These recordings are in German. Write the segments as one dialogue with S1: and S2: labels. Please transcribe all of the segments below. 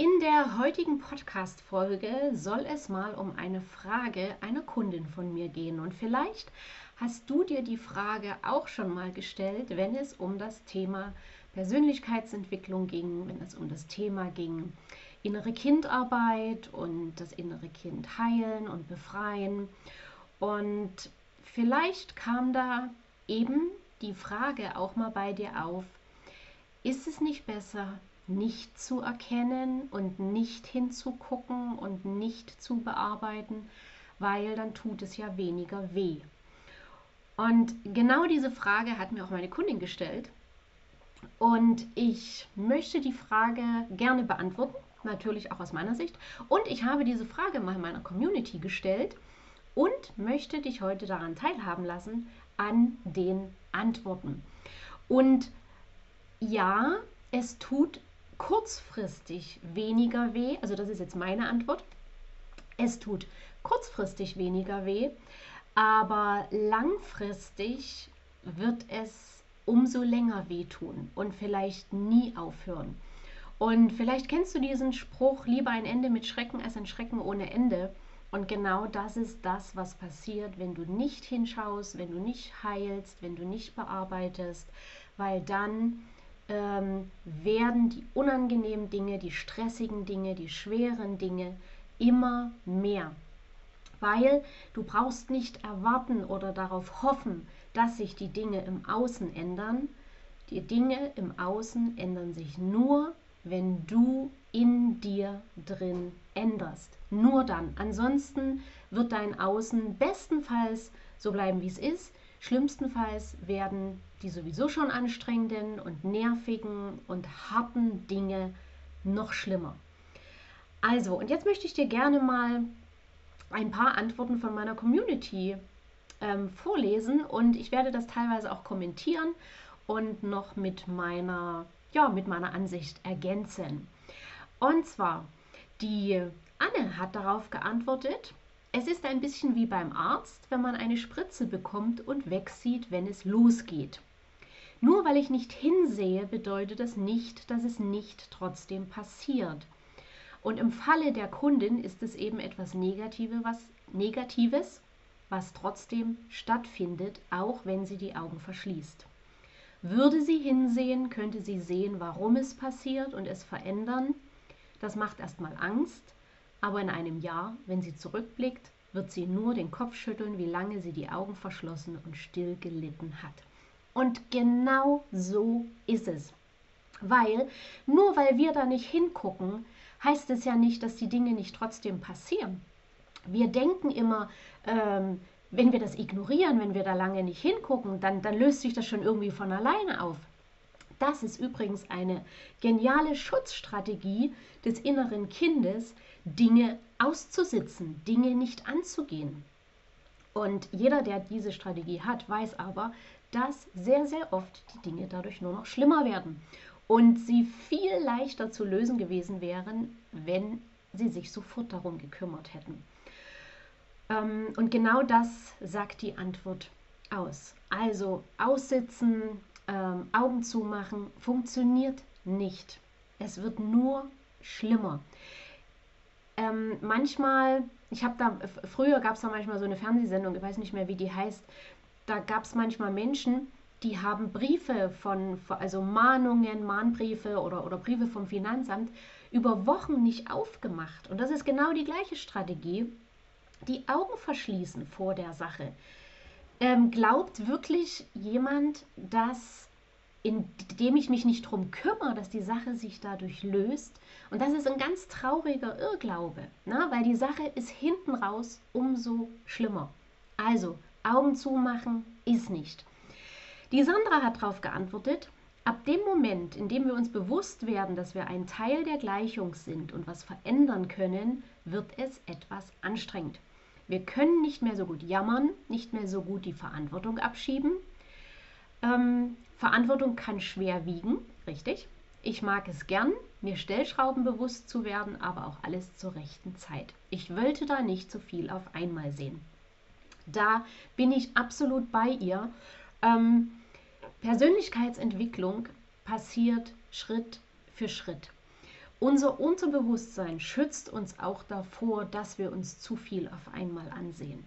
S1: In der heutigen Podcast-Folge soll es mal um eine Frage einer Kundin von mir gehen. Und vielleicht hast du dir die Frage auch schon mal gestellt, wenn es um das Thema Persönlichkeitsentwicklung ging, wenn es um das Thema ging innere Kindarbeit und das innere Kind heilen und befreien. Und vielleicht kam da eben die Frage auch mal bei dir auf, ist es nicht besser, nicht zu erkennen und nicht hinzugucken und nicht zu bearbeiten, weil dann tut es ja weniger weh. Und genau diese Frage hat mir auch meine Kundin gestellt. Und ich möchte die Frage gerne beantworten, natürlich auch aus meiner Sicht. Und ich habe diese Frage mal meiner Community gestellt und möchte dich heute daran teilhaben lassen an den Antworten. Und ja, es tut kurzfristig weniger weh, also das ist jetzt meine Antwort, es tut kurzfristig weniger weh, aber langfristig wird es umso länger wehtun und vielleicht nie aufhören. Und vielleicht kennst du diesen Spruch, lieber ein Ende mit Schrecken als ein Schrecken ohne Ende. Und genau das ist das, was passiert, wenn du nicht hinschaust, wenn du nicht heilst, wenn du nicht bearbeitest, weil dann ähm, werden die unangenehmen Dinge, die stressigen Dinge, die schweren Dinge immer mehr. Weil du brauchst nicht erwarten oder darauf hoffen, dass sich die Dinge im Außen ändern. Die Dinge im Außen ändern sich nur, wenn du in dir drin änderst. Nur dann. Ansonsten wird dein Außen bestenfalls so bleiben, wie es ist. Schlimmstenfalls werden die sowieso schon anstrengenden und nervigen und harten Dinge noch schlimmer. Also, und jetzt möchte ich dir gerne mal ein paar Antworten von meiner Community ähm, vorlesen und ich werde das teilweise auch kommentieren und noch mit meiner, ja, mit meiner Ansicht ergänzen. Und zwar, die Anne hat darauf geantwortet, es ist ein bisschen wie beim Arzt, wenn man eine Spritze bekommt und wegsieht, wenn es losgeht. Nur weil ich nicht hinsehe, bedeutet das nicht, dass es nicht trotzdem passiert. Und im Falle der Kundin ist es eben etwas Negative, was, Negatives, was trotzdem stattfindet, auch wenn sie die Augen verschließt. Würde sie hinsehen, könnte sie sehen, warum es passiert und es verändern. Das macht erstmal Angst, aber in einem Jahr, wenn sie zurückblickt, wird sie nur den Kopf schütteln, wie lange sie die Augen verschlossen und still gelitten hat. Und genau so ist es. Weil nur weil wir da nicht hingucken, heißt es ja nicht, dass die Dinge nicht trotzdem passieren. Wir denken immer, ähm, wenn wir das ignorieren, wenn wir da lange nicht hingucken, dann, dann löst sich das schon irgendwie von alleine auf. Das ist übrigens eine geniale Schutzstrategie des inneren Kindes, Dinge auszusitzen, Dinge nicht anzugehen. Und jeder, der diese Strategie hat, weiß aber, dass sehr, sehr oft die Dinge dadurch nur noch schlimmer werden und sie viel leichter zu lösen gewesen wären, wenn sie sich sofort darum gekümmert hätten. Ähm, und genau das sagt die Antwort aus. Also aussitzen, ähm, Augen zumachen, funktioniert nicht. Es wird nur schlimmer. Ähm, manchmal, ich habe da, früher gab es da manchmal so eine Fernsehsendung, ich weiß nicht mehr, wie die heißt, da gab es manchmal Menschen, die haben Briefe von, also Mahnungen, Mahnbriefe oder, oder Briefe vom Finanzamt über Wochen nicht aufgemacht. Und das ist genau die gleiche Strategie. Die Augen verschließen vor der Sache. Ähm, glaubt wirklich jemand, dass indem ich mich nicht darum kümmere, dass die Sache sich dadurch löst? Und das ist ein ganz trauriger Irrglaube, ne? weil die Sache ist hinten raus umso schlimmer. Also, Augen zumachen ist nicht. Die Sandra hat darauf geantwortet, ab dem Moment, in dem wir uns bewusst werden, dass wir ein Teil der Gleichung sind und was verändern können, wird es etwas anstrengend. Wir können nicht mehr so gut jammern, nicht mehr so gut die Verantwortung abschieben. Ähm, Verantwortung kann schwer wiegen, richtig. Ich mag es gern, mir Stellschrauben bewusst zu werden, aber auch alles zur rechten Zeit. Ich wollte da nicht so viel auf einmal sehen. Da bin ich absolut bei ihr. Ähm, Persönlichkeitsentwicklung passiert Schritt für Schritt. unser Unterbewusstsein schützt uns auch davor, dass wir uns zu viel auf einmal ansehen.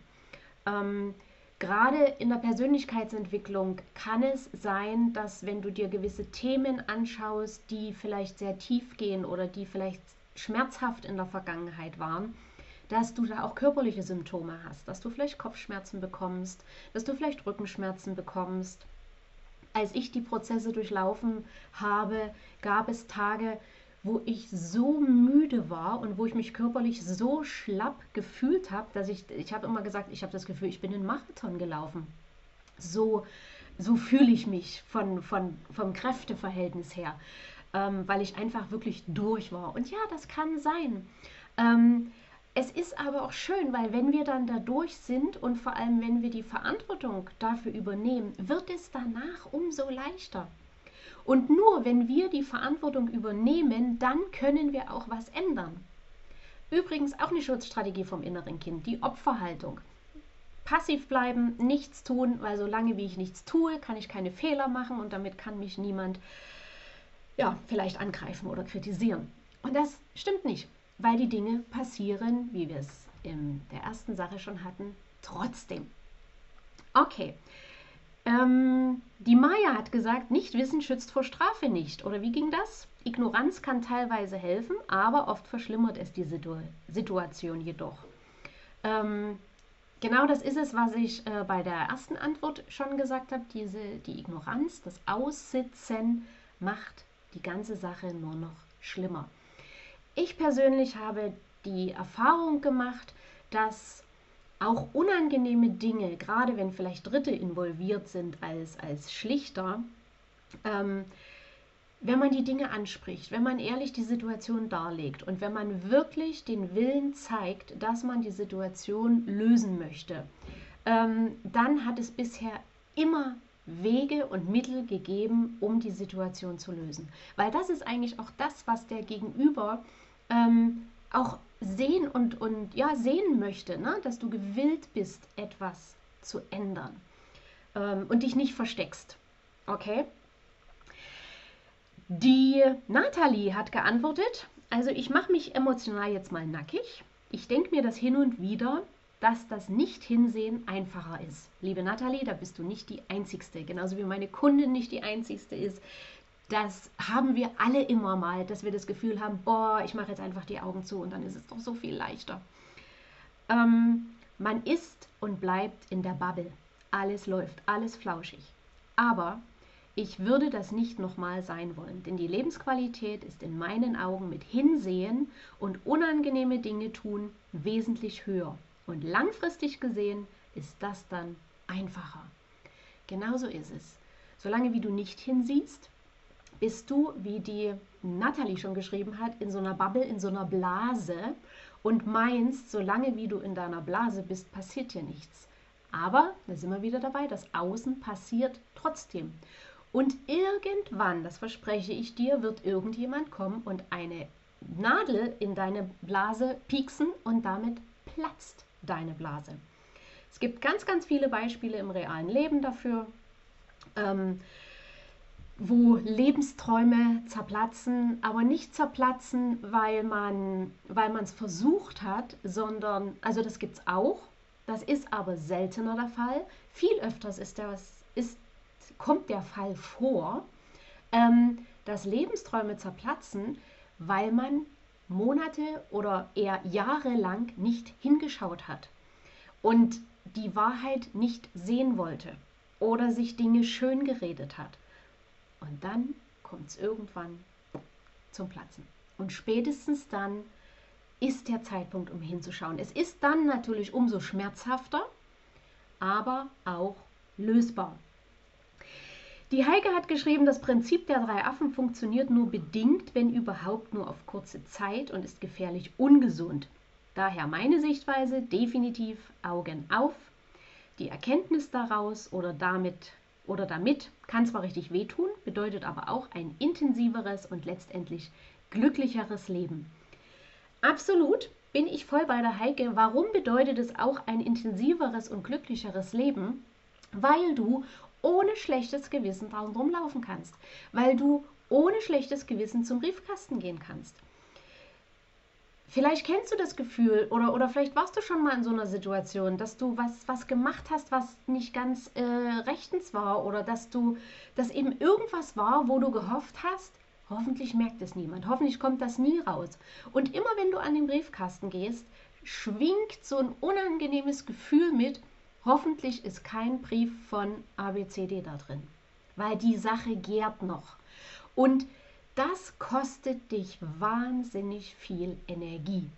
S1: Ähm, Gerade in der Persönlichkeitsentwicklung kann es sein, dass wenn du dir gewisse Themen anschaust, die vielleicht sehr tief gehen oder die vielleicht schmerzhaft in der Vergangenheit waren, dass du da auch körperliche Symptome hast, dass du vielleicht Kopfschmerzen bekommst, dass du vielleicht Rückenschmerzen bekommst. Als ich die Prozesse durchlaufen habe, gab es Tage, wo ich so müde war und wo ich mich körperlich so schlapp gefühlt habe, dass ich, ich habe immer gesagt, ich habe das Gefühl, ich bin in Marathon gelaufen. So, so fühle ich mich von, von, vom Kräfteverhältnis her, ähm, weil ich einfach wirklich durch war. Und ja, das kann sein. Ähm, es ist aber auch schön, weil wenn wir dann da durch sind und vor allem wenn wir die Verantwortung dafür übernehmen, wird es danach umso leichter. Und nur wenn wir die Verantwortung übernehmen, dann können wir auch was ändern. Übrigens auch eine Schutzstrategie vom inneren Kind, die Opferhaltung. Passiv bleiben, nichts tun, weil solange wie ich nichts tue, kann ich keine Fehler machen und damit kann mich niemand ja, vielleicht angreifen oder kritisieren. Und das stimmt nicht, weil die Dinge passieren, wie wir es in der ersten Sache schon hatten, trotzdem. Okay, ähm, die Maya hat gesagt, nicht wissen schützt vor Strafe nicht. Oder wie ging das? Ignoranz kann teilweise helfen, aber oft verschlimmert es die Situ Situation jedoch. Ähm, genau das ist es, was ich äh, bei der ersten Antwort schon gesagt habe. Die Ignoranz, das Aussitzen macht die ganze Sache nur noch schlimmer. Ich persönlich habe die Erfahrung gemacht, dass auch unangenehme Dinge, gerade wenn vielleicht Dritte involviert sind als, als Schlichter, ähm, wenn man die Dinge anspricht, wenn man ehrlich die Situation darlegt und wenn man wirklich den Willen zeigt, dass man die Situation lösen möchte, ähm, dann hat es bisher immer Wege und Mittel gegeben, um die Situation zu lösen. Weil das ist eigentlich auch das, was der Gegenüber ähm, auch sehen und, und ja, sehen möchte, ne? dass du gewillt bist, etwas zu ändern ähm, und dich nicht versteckst. Okay? Die Nathalie hat geantwortet, also ich mache mich emotional jetzt mal nackig. Ich denke mir das hin und wieder, dass das Nicht-Hinsehen einfacher ist. Liebe Nathalie, da bist du nicht die Einzigste, genauso wie meine Kundin nicht die Einzigste ist, das haben wir alle immer mal, dass wir das Gefühl haben, boah, ich mache jetzt einfach die Augen zu und dann ist es doch so viel leichter. Ähm, man ist und bleibt in der Bubble. Alles läuft, alles flauschig. Aber ich würde das nicht nochmal sein wollen, denn die Lebensqualität ist in meinen Augen mit Hinsehen und unangenehme Dinge tun wesentlich höher. Und langfristig gesehen ist das dann einfacher. Genauso ist es. Solange wie du nicht hinsiehst, bist du, wie die Natalie schon geschrieben hat, in so einer Bubble, in so einer Blase und meinst, solange wie du in deiner Blase bist, passiert dir nichts. Aber, da sind wir wieder dabei, das Außen passiert trotzdem. Und irgendwann, das verspreche ich dir, wird irgendjemand kommen und eine Nadel in deine Blase pieksen und damit platzt deine Blase. Es gibt ganz, ganz viele Beispiele im realen Leben dafür. Ähm, wo Lebensträume zerplatzen, aber nicht zerplatzen, weil man weil es versucht hat, sondern also das gibt es auch. Das ist aber seltener der Fall. Viel öfters ist das, ist, kommt der Fall vor, ähm, dass Lebensträume zerplatzen, weil man Monate oder eher Jahre lang nicht hingeschaut hat und die Wahrheit nicht sehen wollte oder sich Dinge schön geredet hat. Und dann kommt es irgendwann zum Platzen. Und spätestens dann ist der Zeitpunkt, um hinzuschauen. Es ist dann natürlich umso schmerzhafter, aber auch lösbar. Die Heike hat geschrieben, das Prinzip der drei Affen funktioniert nur bedingt, wenn überhaupt nur auf kurze Zeit und ist gefährlich ungesund. Daher meine Sichtweise definitiv Augen auf. Die Erkenntnis daraus oder damit oder damit kann zwar richtig wehtun, bedeutet aber auch ein intensiveres und letztendlich glücklicheres Leben. Absolut bin ich voll bei der Heike. Warum bedeutet es auch ein intensiveres und glücklicheres Leben? Weil du ohne schlechtes Gewissen draußen rumlaufen kannst. Weil du ohne schlechtes Gewissen zum Briefkasten gehen kannst. Vielleicht kennst du das Gefühl oder, oder vielleicht warst du schon mal in so einer Situation, dass du was, was gemacht hast, was nicht ganz äh, rechtens war oder dass du, dass eben irgendwas war, wo du gehofft hast, hoffentlich merkt es niemand, hoffentlich kommt das nie raus. Und immer wenn du an den Briefkasten gehst, schwingt so ein unangenehmes Gefühl mit, hoffentlich ist kein Brief von ABCD da drin, weil die Sache gärt noch. Und das kostet dich wahnsinnig viel Energie.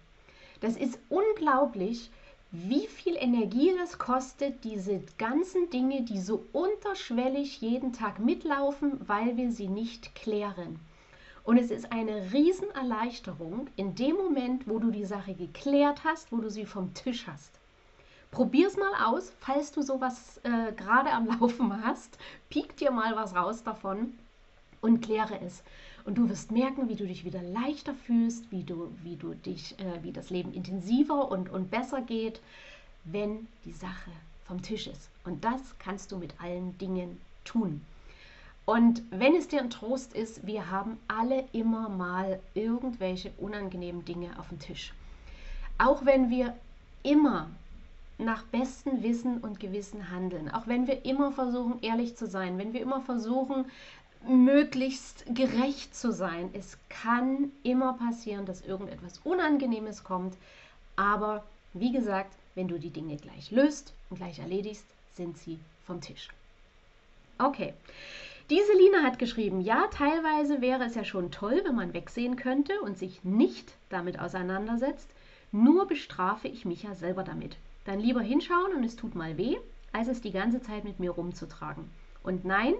S1: Das ist unglaublich, wie viel Energie das kostet, diese ganzen Dinge, die so unterschwellig jeden Tag mitlaufen, weil wir sie nicht klären. Und es ist eine Riesenerleichterung in dem Moment, wo du die Sache geklärt hast, wo du sie vom Tisch hast. Probier es mal aus, falls du sowas äh, gerade am Laufen hast. Piek dir mal was raus davon und kläre es. Und du wirst merken, wie du dich wieder leichter fühlst, wie du, wie du dich, äh, wie das Leben intensiver und, und besser geht, wenn die Sache vom Tisch ist. Und das kannst du mit allen Dingen tun. Und wenn es dir ein Trost ist, wir haben alle immer mal irgendwelche unangenehmen Dinge auf dem Tisch. Auch wenn wir immer nach bestem Wissen und Gewissen handeln, auch wenn wir immer versuchen, ehrlich zu sein, wenn wir immer versuchen, möglichst gerecht zu sein. Es kann immer passieren, dass irgendetwas Unangenehmes kommt, aber wie gesagt, wenn du die Dinge gleich löst und gleich erledigst, sind sie vom Tisch. Okay. Diese Lina hat geschrieben, ja, teilweise wäre es ja schon toll, wenn man wegsehen könnte und sich nicht damit auseinandersetzt. Nur bestrafe ich mich ja selber damit. Dann lieber hinschauen und es tut mal weh, als es die ganze Zeit mit mir rumzutragen. Und nein,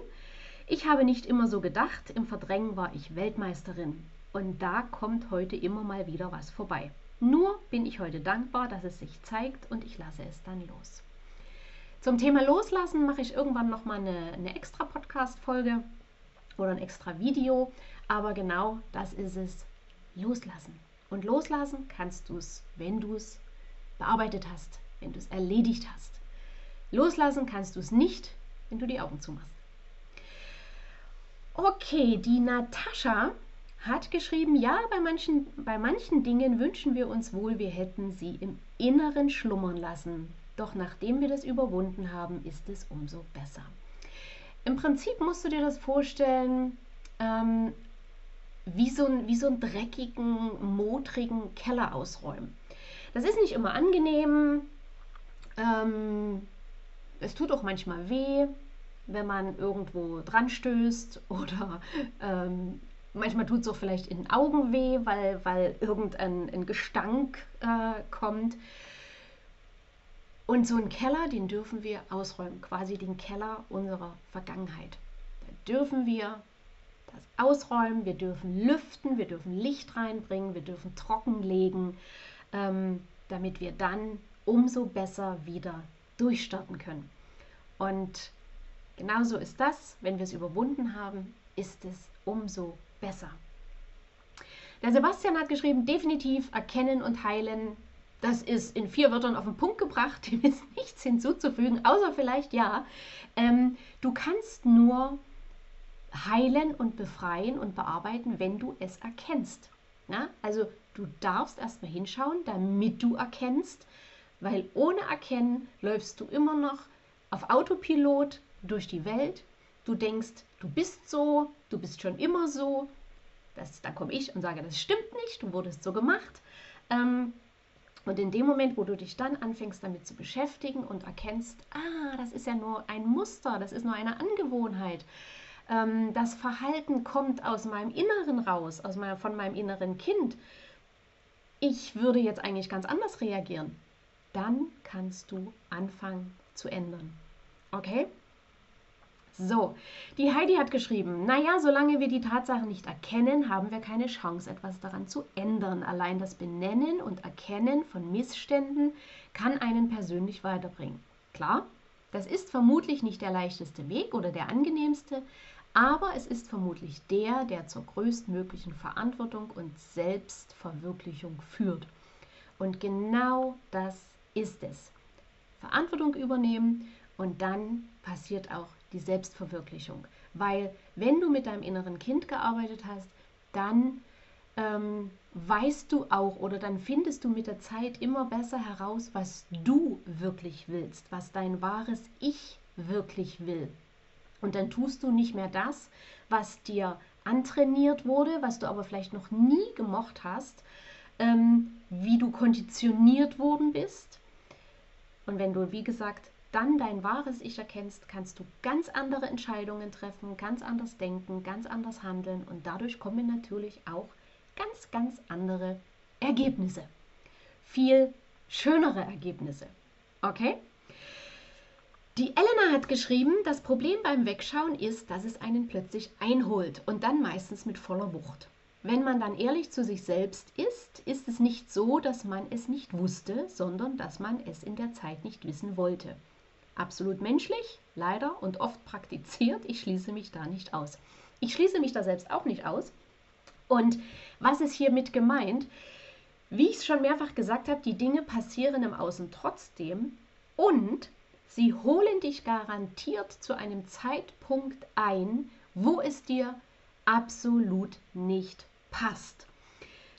S1: ich habe nicht immer so gedacht, im Verdrängen war ich Weltmeisterin. Und da kommt heute immer mal wieder was vorbei. Nur bin ich heute dankbar, dass es sich zeigt und ich lasse es dann los. Zum Thema Loslassen mache ich irgendwann nochmal eine, eine extra Podcast-Folge oder ein extra Video. Aber genau das ist es. Loslassen. Und loslassen kannst du es, wenn du es bearbeitet hast, wenn du es erledigt hast. Loslassen kannst du es nicht, wenn du die Augen zumachst. Okay, die Natascha hat geschrieben, ja, bei manchen, bei manchen Dingen wünschen wir uns wohl, wir hätten sie im Inneren schlummern lassen. Doch nachdem wir das überwunden haben, ist es umso besser. Im Prinzip musst du dir das vorstellen, ähm, wie, so ein, wie so einen dreckigen, modrigen Keller ausräumen. Das ist nicht immer angenehm. Ähm, es tut auch manchmal weh wenn man irgendwo dran stößt oder ähm, manchmal tut es auch vielleicht in den Augen weh, weil, weil irgendein ein Gestank äh, kommt. Und so einen Keller, den dürfen wir ausräumen, quasi den Keller unserer Vergangenheit. Da dürfen wir das ausräumen, wir dürfen lüften, wir dürfen Licht reinbringen, wir dürfen trockenlegen, ähm, damit wir dann umso besser wieder durchstarten können. Und Genauso ist das, wenn wir es überwunden haben, ist es umso besser. Der Sebastian hat geschrieben, definitiv erkennen und heilen. Das ist in vier Wörtern auf den Punkt gebracht, dem ist nichts hinzuzufügen, außer vielleicht ja. Ähm, du kannst nur heilen und befreien und bearbeiten, wenn du es erkennst. Na? Also du darfst erstmal hinschauen, damit du erkennst, weil ohne Erkennen läufst du immer noch auf Autopilot durch die Welt. Du denkst, du bist so, du bist schon immer so. Das, dann komme ich und sage, das stimmt nicht, du wurdest so gemacht. Ähm, und in dem Moment, wo du dich dann anfängst damit zu beschäftigen und erkennst, ah, das ist ja nur ein Muster, das ist nur eine Angewohnheit, ähm, das Verhalten kommt aus meinem Inneren raus, aus meinem, von meinem inneren Kind, ich würde jetzt eigentlich ganz anders reagieren, dann kannst du anfangen zu ändern. Okay? So, die Heidi hat geschrieben, naja, solange wir die Tatsachen nicht erkennen, haben wir keine Chance, etwas daran zu ändern. Allein das Benennen und Erkennen von Missständen kann einen persönlich weiterbringen. Klar, das ist vermutlich nicht der leichteste Weg oder der angenehmste, aber es ist vermutlich der, der zur größtmöglichen Verantwortung und Selbstverwirklichung führt. Und genau das ist es. Verantwortung übernehmen und dann passiert auch die Selbstverwirklichung. Weil wenn du mit deinem inneren Kind gearbeitet hast, dann ähm, weißt du auch oder dann findest du mit der Zeit immer besser heraus, was du wirklich willst, was dein wahres Ich wirklich will. Und dann tust du nicht mehr das, was dir antrainiert wurde, was du aber vielleicht noch nie gemocht hast, ähm, wie du konditioniert worden bist. Und wenn du, wie gesagt, dann dein wahres Ich erkennst, kannst du ganz andere Entscheidungen treffen, ganz anders denken, ganz anders handeln und dadurch kommen natürlich auch ganz, ganz andere Ergebnisse. Viel schönere Ergebnisse. Okay? Die Elena hat geschrieben, das Problem beim Wegschauen ist, dass es einen plötzlich einholt und dann meistens mit voller Wucht. Wenn man dann ehrlich zu sich selbst ist, ist es nicht so, dass man es nicht wusste, sondern dass man es in der Zeit nicht wissen wollte. Absolut menschlich, leider und oft praktiziert. Ich schließe mich da nicht aus. Ich schließe mich da selbst auch nicht aus. Und was ist hiermit gemeint? Wie ich es schon mehrfach gesagt habe, die Dinge passieren im Außen trotzdem und Sie holen dich garantiert zu einem Zeitpunkt ein, wo es dir absolut nicht passt.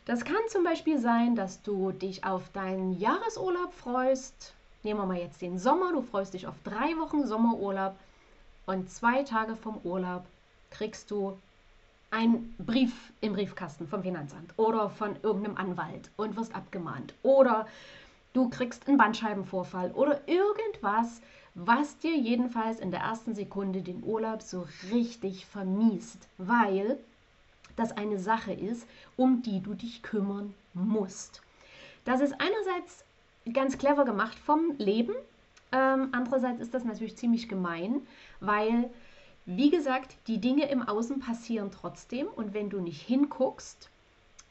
S1: Das kann zum Beispiel sein, dass du dich auf deinen Jahresurlaub freust. Nehmen wir mal jetzt den Sommer. Du freust dich auf drei Wochen Sommerurlaub und zwei Tage vom Urlaub kriegst du einen Brief im Briefkasten vom Finanzamt oder von irgendeinem Anwalt und wirst abgemahnt. Oder du kriegst einen Bandscheibenvorfall oder irgendwas, was dir jedenfalls in der ersten Sekunde den Urlaub so richtig vermiest, weil das eine Sache ist, um die du dich kümmern musst. Das ist einerseits ganz clever gemacht vom Leben, ähm, andererseits ist das natürlich ziemlich gemein, weil, wie gesagt, die Dinge im Außen passieren trotzdem und wenn du nicht hinguckst,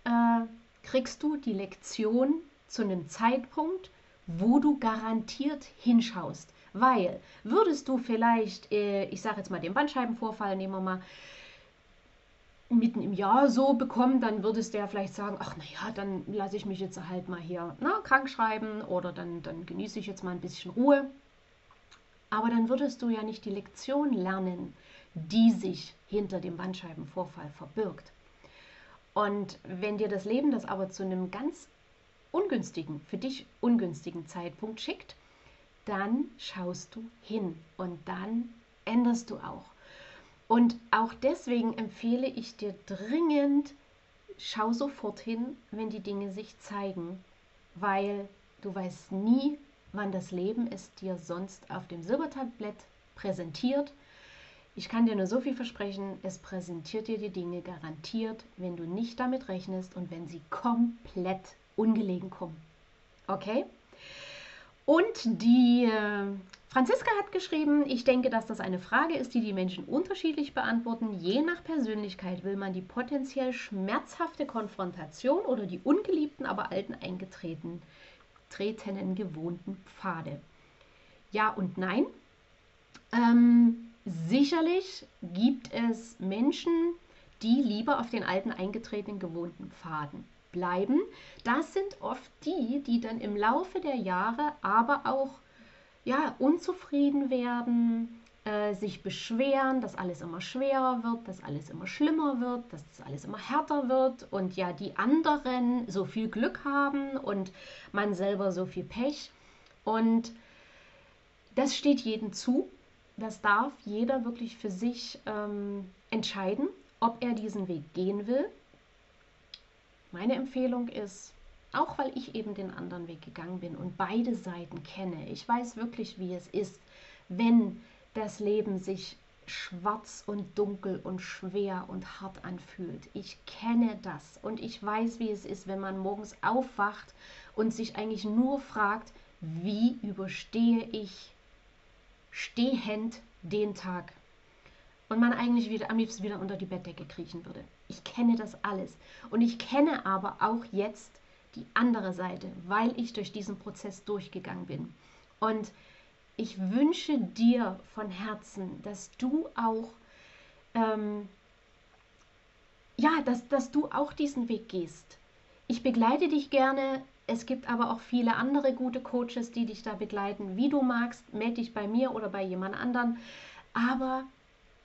S1: äh, kriegst du die Lektion zu einem Zeitpunkt, wo du garantiert hinschaust. Weil würdest du vielleicht, äh, ich sage jetzt mal den Bandscheibenvorfall, nehmen wir mal, mitten im Jahr so bekommen, dann würdest du ja vielleicht sagen, ach naja, dann lasse ich mich jetzt halt mal hier na, krank schreiben oder dann, dann genieße ich jetzt mal ein bisschen Ruhe. Aber dann würdest du ja nicht die Lektion lernen, die sich hinter dem Bandscheibenvorfall verbirgt. Und wenn dir das Leben das aber zu einem ganz ungünstigen, für dich ungünstigen Zeitpunkt schickt, dann schaust du hin und dann änderst du auch. Und auch deswegen empfehle ich dir dringend, schau sofort hin, wenn die Dinge sich zeigen, weil du weißt nie, wann das Leben es dir sonst auf dem Silbertablett präsentiert. Ich kann dir nur so viel versprechen, es präsentiert dir die Dinge garantiert, wenn du nicht damit rechnest und wenn sie komplett ungelegen kommen. Okay? Und die äh, Franziska hat geschrieben, ich denke, dass das eine Frage ist, die die Menschen unterschiedlich beantworten. Je nach Persönlichkeit will man die potenziell schmerzhafte Konfrontation oder die ungeliebten, aber alten eingetretenen tretenen gewohnten Pfade. Ja und nein. Ähm, sicherlich gibt es Menschen, die lieber auf den alten eingetretenen gewohnten Pfaden bleiben. Das sind oft die, die dann im Laufe der Jahre aber auch ja, unzufrieden werden, äh, sich beschweren, dass alles immer schwerer wird, dass alles immer schlimmer wird, dass das alles immer härter wird und ja, die anderen so viel Glück haben und man selber so viel Pech. Und das steht jedem zu. Das darf jeder wirklich für sich ähm, entscheiden, ob er diesen Weg gehen will meine Empfehlung ist, auch weil ich eben den anderen Weg gegangen bin und beide Seiten kenne, ich weiß wirklich, wie es ist, wenn das Leben sich schwarz und dunkel und schwer und hart anfühlt. Ich kenne das und ich weiß, wie es ist, wenn man morgens aufwacht und sich eigentlich nur fragt, wie überstehe ich stehend den Tag und man eigentlich wieder am liebsten wieder unter die Bettdecke kriechen würde. Ich kenne das alles. Und ich kenne aber auch jetzt die andere Seite, weil ich durch diesen Prozess durchgegangen bin. Und ich wünsche dir von Herzen, dass du auch, ähm, ja, dass, dass du auch diesen Weg gehst. Ich begleite dich gerne. Es gibt aber auch viele andere gute Coaches, die dich da begleiten. Wie du magst, melde dich bei mir oder bei jemand anderen. Aber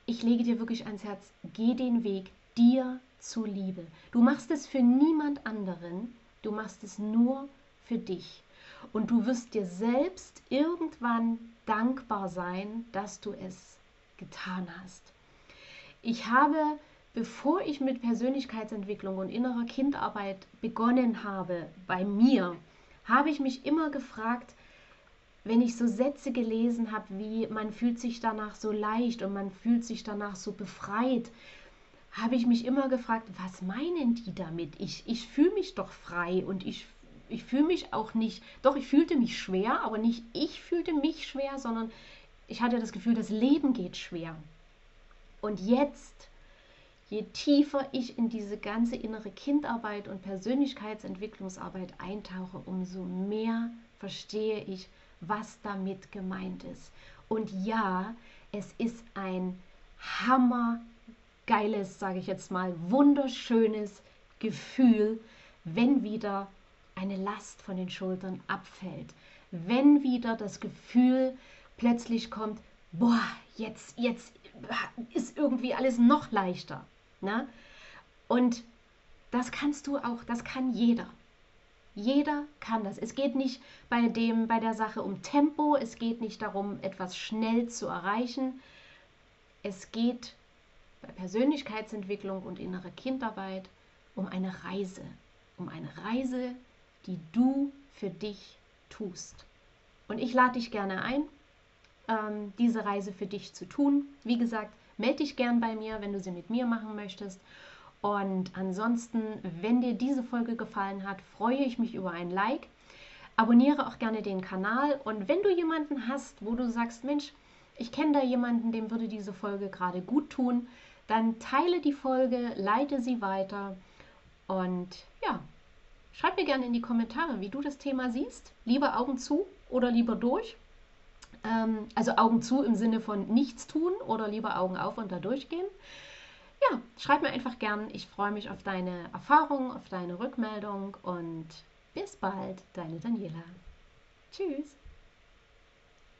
S1: ich lege dir wirklich ans Herz, geh den Weg dir zuliebe. Du machst es für niemand anderen, du machst es nur für dich. Und du wirst dir selbst irgendwann dankbar sein, dass du es getan hast. Ich habe, bevor ich mit Persönlichkeitsentwicklung und innerer Kindarbeit begonnen habe, bei mir, habe ich mich immer gefragt, wenn ich so Sätze gelesen habe, wie man fühlt sich danach so leicht und man fühlt sich danach so befreit, habe ich mich immer gefragt, was meinen die damit? Ich, ich fühle mich doch frei und ich, ich fühle mich auch nicht, doch ich fühlte mich schwer, aber nicht ich fühlte mich schwer, sondern ich hatte das Gefühl, das Leben geht schwer. Und jetzt, je tiefer ich in diese ganze innere Kindarbeit und Persönlichkeitsentwicklungsarbeit eintauche, umso mehr verstehe ich, was damit gemeint ist. Und ja, es ist ein hammergeiles, sage ich jetzt mal, wunderschönes Gefühl, wenn wieder eine Last von den Schultern abfällt. Wenn wieder das Gefühl plötzlich kommt, boah, jetzt, jetzt ist irgendwie alles noch leichter. Ne? Und das kannst du auch, das kann jeder. Jeder kann das. Es geht nicht bei, dem, bei der Sache um Tempo, es geht nicht darum, etwas schnell zu erreichen. Es geht bei Persönlichkeitsentwicklung und innerer Kindarbeit um eine Reise. Um eine Reise, die du für dich tust. Und ich lade dich gerne ein, ähm, diese Reise für dich zu tun. Wie gesagt, melde dich gern bei mir, wenn du sie mit mir machen möchtest. Und ansonsten, wenn dir diese Folge gefallen hat, freue ich mich über ein Like. Abonniere auch gerne den Kanal. Und wenn du jemanden hast, wo du sagst, Mensch, ich kenne da jemanden, dem würde diese Folge gerade gut tun, dann teile die Folge, leite sie weiter. Und ja, schreib mir gerne in die Kommentare, wie du das Thema siehst. Lieber Augen zu oder lieber durch. Ähm, also Augen zu im Sinne von nichts tun oder lieber Augen auf und da durchgehen ja, schreib mir einfach gern. Ich freue mich auf deine Erfahrung, auf deine Rückmeldung und bis bald, deine Daniela. Tschüss.